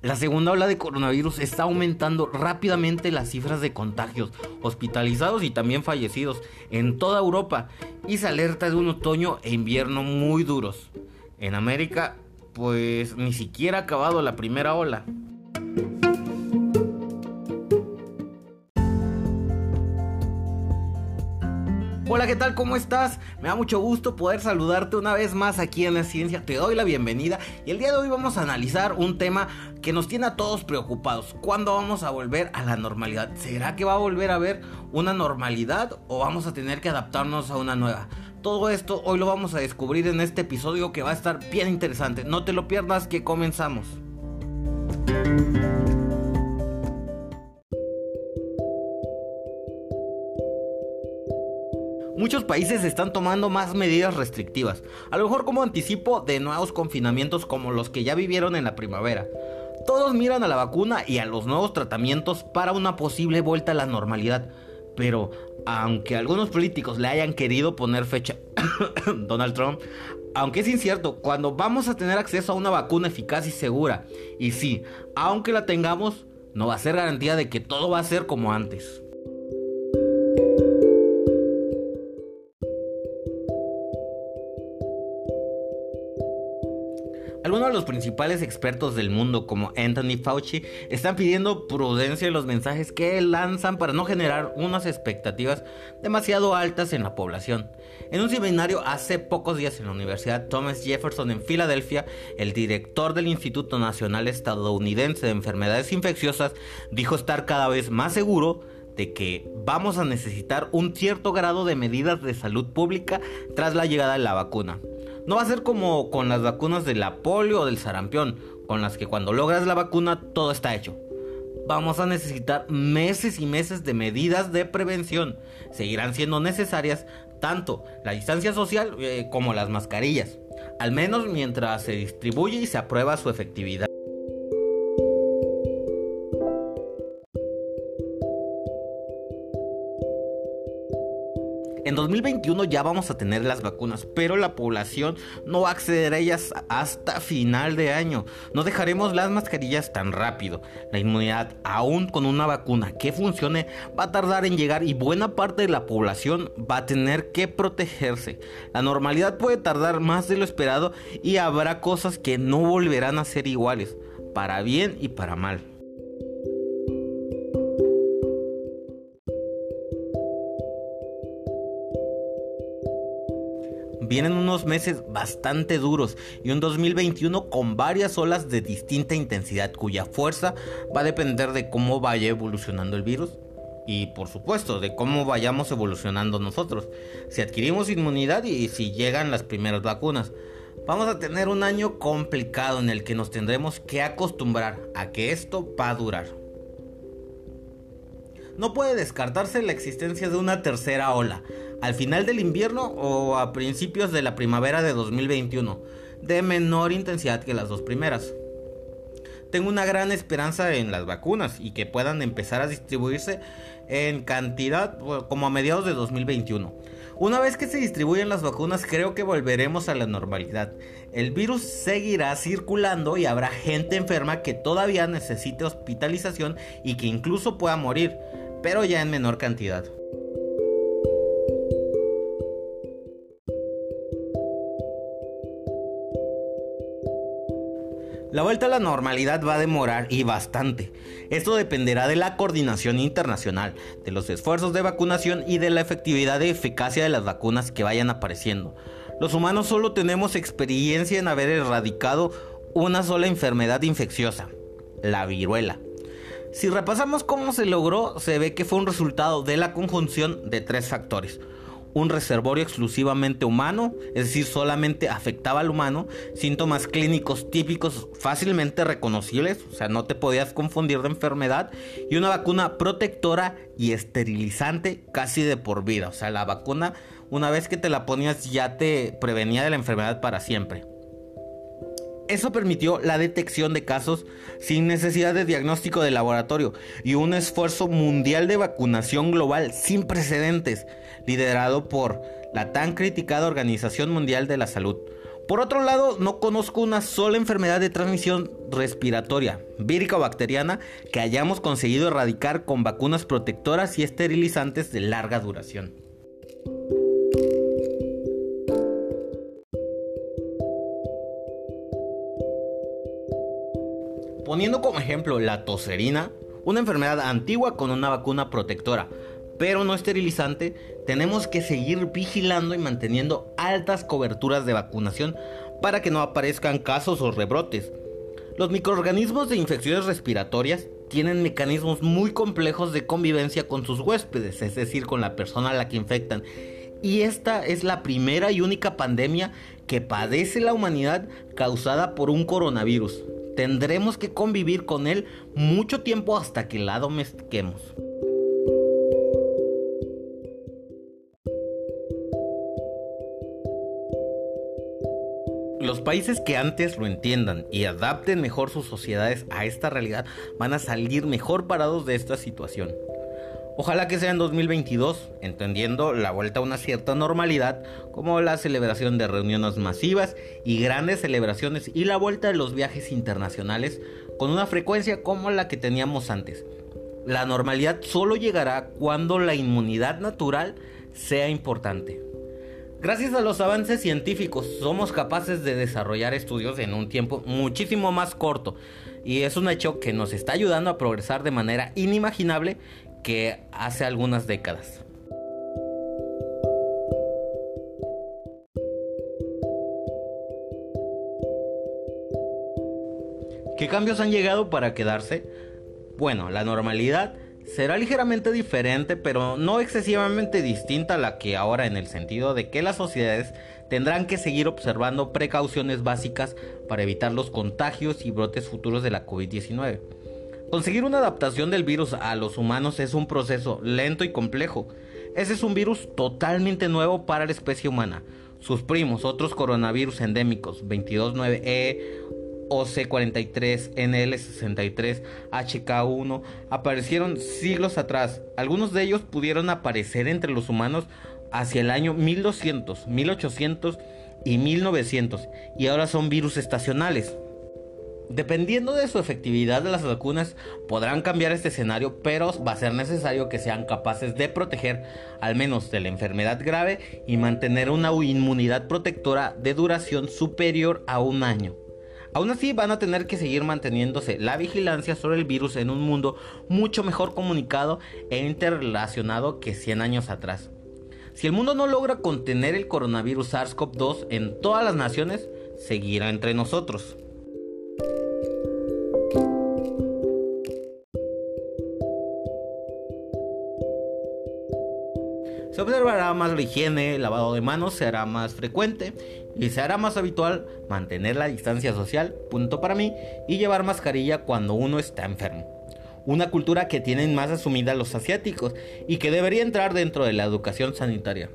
La segunda ola de coronavirus está aumentando rápidamente las cifras de contagios, hospitalizados y también fallecidos en toda Europa y se alerta de un otoño e invierno muy duros. En América, pues ni siquiera ha acabado la primera ola. Hola, ¿qué tal? ¿Cómo estás? Me da mucho gusto poder saludarte una vez más aquí en la ciencia. Te doy la bienvenida y el día de hoy vamos a analizar un tema que nos tiene a todos preocupados. ¿Cuándo vamos a volver a la normalidad? ¿Será que va a volver a haber una normalidad o vamos a tener que adaptarnos a una nueva? Todo esto hoy lo vamos a descubrir en este episodio que va a estar bien interesante. No te lo pierdas que comenzamos. Muchos países están tomando más medidas restrictivas, a lo mejor como anticipo de nuevos confinamientos como los que ya vivieron en la primavera. Todos miran a la vacuna y a los nuevos tratamientos para una posible vuelta a la normalidad, pero aunque algunos políticos le hayan querido poner fecha, Donald Trump, aunque es incierto, cuando vamos a tener acceso a una vacuna eficaz y segura, y sí, aunque la tengamos, no va a ser garantía de que todo va a ser como antes. Los principales expertos del mundo, como Anthony Fauci, están pidiendo prudencia en los mensajes que lanzan para no generar unas expectativas demasiado altas en la población. En un seminario hace pocos días en la Universidad Thomas Jefferson en Filadelfia, el director del Instituto Nacional Estadounidense de Enfermedades Infecciosas dijo estar cada vez más seguro de que vamos a necesitar un cierto grado de medidas de salud pública tras la llegada de la vacuna. No va a ser como con las vacunas de la polio o del sarampión, con las que cuando logras la vacuna todo está hecho. Vamos a necesitar meses y meses de medidas de prevención. Seguirán siendo necesarias tanto la distancia social eh, como las mascarillas, al menos mientras se distribuye y se aprueba su efectividad. En 2021 ya vamos a tener las vacunas, pero la población no va a acceder a ellas hasta final de año. No dejaremos las mascarillas tan rápido. La inmunidad, aún con una vacuna que funcione, va a tardar en llegar y buena parte de la población va a tener que protegerse. La normalidad puede tardar más de lo esperado y habrá cosas que no volverán a ser iguales, para bien y para mal. Vienen unos meses bastante duros y un 2021 con varias olas de distinta intensidad cuya fuerza va a depender de cómo vaya evolucionando el virus y por supuesto de cómo vayamos evolucionando nosotros, si adquirimos inmunidad y si llegan las primeras vacunas. Vamos a tener un año complicado en el que nos tendremos que acostumbrar a que esto va a durar. No puede descartarse la existencia de una tercera ola, al final del invierno o a principios de la primavera de 2021, de menor intensidad que las dos primeras. Tengo una gran esperanza en las vacunas y que puedan empezar a distribuirse en cantidad como a mediados de 2021. Una vez que se distribuyen las vacunas creo que volveremos a la normalidad. El virus seguirá circulando y habrá gente enferma que todavía necesite hospitalización y que incluso pueda morir, pero ya en menor cantidad. La vuelta a la normalidad va a demorar y bastante. Esto dependerá de la coordinación internacional, de los esfuerzos de vacunación y de la efectividad y eficacia de las vacunas que vayan apareciendo. Los humanos solo tenemos experiencia en haber erradicado una sola enfermedad infecciosa, la viruela. Si repasamos cómo se logró, se ve que fue un resultado de la conjunción de tres factores un reservorio exclusivamente humano, es decir, solamente afectaba al humano, síntomas clínicos típicos fácilmente reconocibles, o sea, no te podías confundir de enfermedad, y una vacuna protectora y esterilizante casi de por vida, o sea, la vacuna una vez que te la ponías ya te prevenía de la enfermedad para siempre. Eso permitió la detección de casos sin necesidad de diagnóstico de laboratorio y un esfuerzo mundial de vacunación global sin precedentes, liderado por la tan criticada Organización Mundial de la Salud. Por otro lado, no conozco una sola enfermedad de transmisión respiratoria, vírica o bacteriana, que hayamos conseguido erradicar con vacunas protectoras y esterilizantes de larga duración. Poniendo como ejemplo la toserina, una enfermedad antigua con una vacuna protectora, pero no esterilizante, tenemos que seguir vigilando y manteniendo altas coberturas de vacunación para que no aparezcan casos o rebrotes. Los microorganismos de infecciones respiratorias tienen mecanismos muy complejos de convivencia con sus huéspedes, es decir, con la persona a la que infectan. Y esta es la primera y única pandemia que padece la humanidad causada por un coronavirus. Tendremos que convivir con él mucho tiempo hasta que la domestiquemos. Los países que antes lo entiendan y adapten mejor sus sociedades a esta realidad van a salir mejor parados de esta situación. Ojalá que sea en 2022, entendiendo la vuelta a una cierta normalidad, como la celebración de reuniones masivas y grandes celebraciones y la vuelta de los viajes internacionales con una frecuencia como la que teníamos antes. La normalidad solo llegará cuando la inmunidad natural sea importante. Gracias a los avances científicos somos capaces de desarrollar estudios en un tiempo muchísimo más corto y es un hecho que nos está ayudando a progresar de manera inimaginable que hace algunas décadas. ¿Qué cambios han llegado para quedarse? Bueno, la normalidad será ligeramente diferente, pero no excesivamente distinta a la que ahora en el sentido de que las sociedades tendrán que seguir observando precauciones básicas para evitar los contagios y brotes futuros de la COVID-19. Conseguir una adaptación del virus a los humanos es un proceso lento y complejo. Ese es un virus totalmente nuevo para la especie humana. Sus primos, otros coronavirus endémicos, 229E OC43, NL63, HK1 aparecieron siglos atrás. Algunos de ellos pudieron aparecer entre los humanos hacia el año 1200, 1800 y 1900 y ahora son virus estacionales. Dependiendo de su efectividad de las vacunas podrán cambiar este escenario, pero va a ser necesario que sean capaces de proteger al menos de la enfermedad grave y mantener una inmunidad protectora de duración superior a un año. Aún así van a tener que seguir manteniéndose la vigilancia sobre el virus en un mundo mucho mejor comunicado e interrelacionado que 100 años atrás. Si el mundo no logra contener el coronavirus SARS-CoV-2 en todas las naciones, seguirá entre nosotros. Se observará más la higiene, el lavado de manos se hará más frecuente y se hará más habitual mantener la distancia social, punto para mí, y llevar mascarilla cuando uno está enfermo. Una cultura que tienen más asumida los asiáticos y que debería entrar dentro de la educación sanitaria.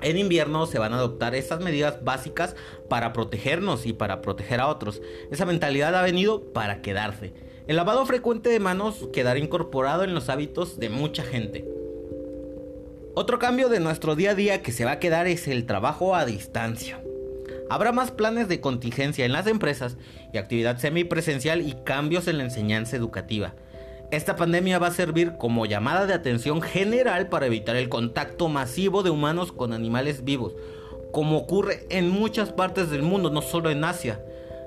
En invierno se van a adoptar estas medidas básicas para protegernos y para proteger a otros. Esa mentalidad ha venido para quedarse. El lavado frecuente de manos quedará incorporado en los hábitos de mucha gente. Otro cambio de nuestro día a día que se va a quedar es el trabajo a distancia. Habrá más planes de contingencia en las empresas y actividad semipresencial y cambios en la enseñanza educativa. Esta pandemia va a servir como llamada de atención general para evitar el contacto masivo de humanos con animales vivos, como ocurre en muchas partes del mundo, no solo en Asia.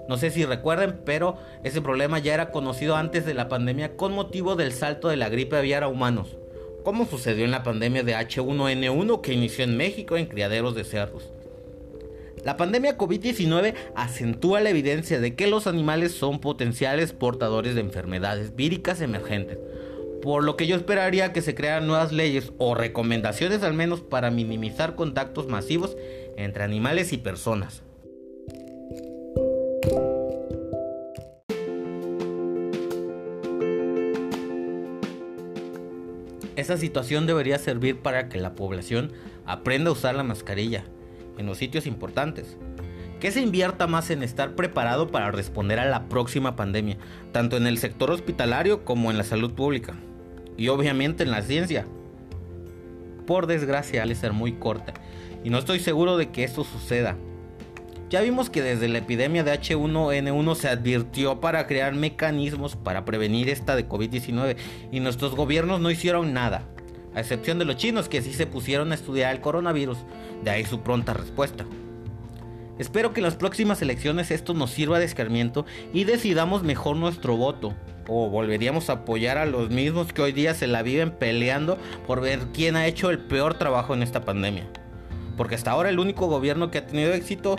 No sé si recuerden, pero ese problema ya era conocido antes de la pandemia con motivo del salto de la gripe aviar a humanos como sucedió en la pandemia de H1N1 que inició en México en criaderos de cerdos. La pandemia COVID-19 acentúa la evidencia de que los animales son potenciales portadores de enfermedades víricas emergentes, por lo que yo esperaría que se crearan nuevas leyes o recomendaciones al menos para minimizar contactos masivos entre animales y personas. Esa situación debería servir para que la población aprenda a usar la mascarilla en los sitios importantes. Que se invierta más en estar preparado para responder a la próxima pandemia, tanto en el sector hospitalario como en la salud pública. Y obviamente en la ciencia. Por desgracia, al ser muy corta. Y no estoy seguro de que esto suceda. Ya vimos que desde la epidemia de H1N1 se advirtió para crear mecanismos para prevenir esta de COVID-19 y nuestros gobiernos no hicieron nada, a excepción de los chinos que sí se pusieron a estudiar el coronavirus, de ahí su pronta respuesta. Espero que en las próximas elecciones esto nos sirva de escarmiento y decidamos mejor nuestro voto. O volveríamos a apoyar a los mismos que hoy día se la viven peleando por ver quién ha hecho el peor trabajo en esta pandemia. Porque hasta ahora el único gobierno que ha tenido éxito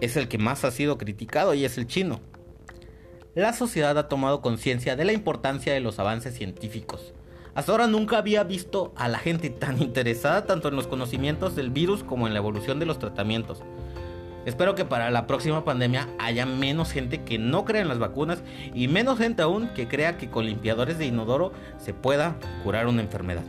es el que más ha sido criticado y es el chino. La sociedad ha tomado conciencia de la importancia de los avances científicos. Hasta ahora nunca había visto a la gente tan interesada tanto en los conocimientos del virus como en la evolución de los tratamientos. Espero que para la próxima pandemia haya menos gente que no crea en las vacunas y menos gente aún que crea que con limpiadores de inodoro se pueda curar una enfermedad.